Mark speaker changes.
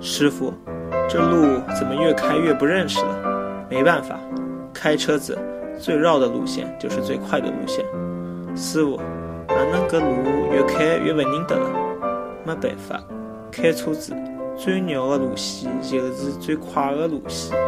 Speaker 1: 师傅，这路怎么越开越不认识了？没办法，开车子最绕的路线就是最快的路线。师傅，哪能个路越开越不认得了？没办法，开车子最绕的路线就是最快的路线。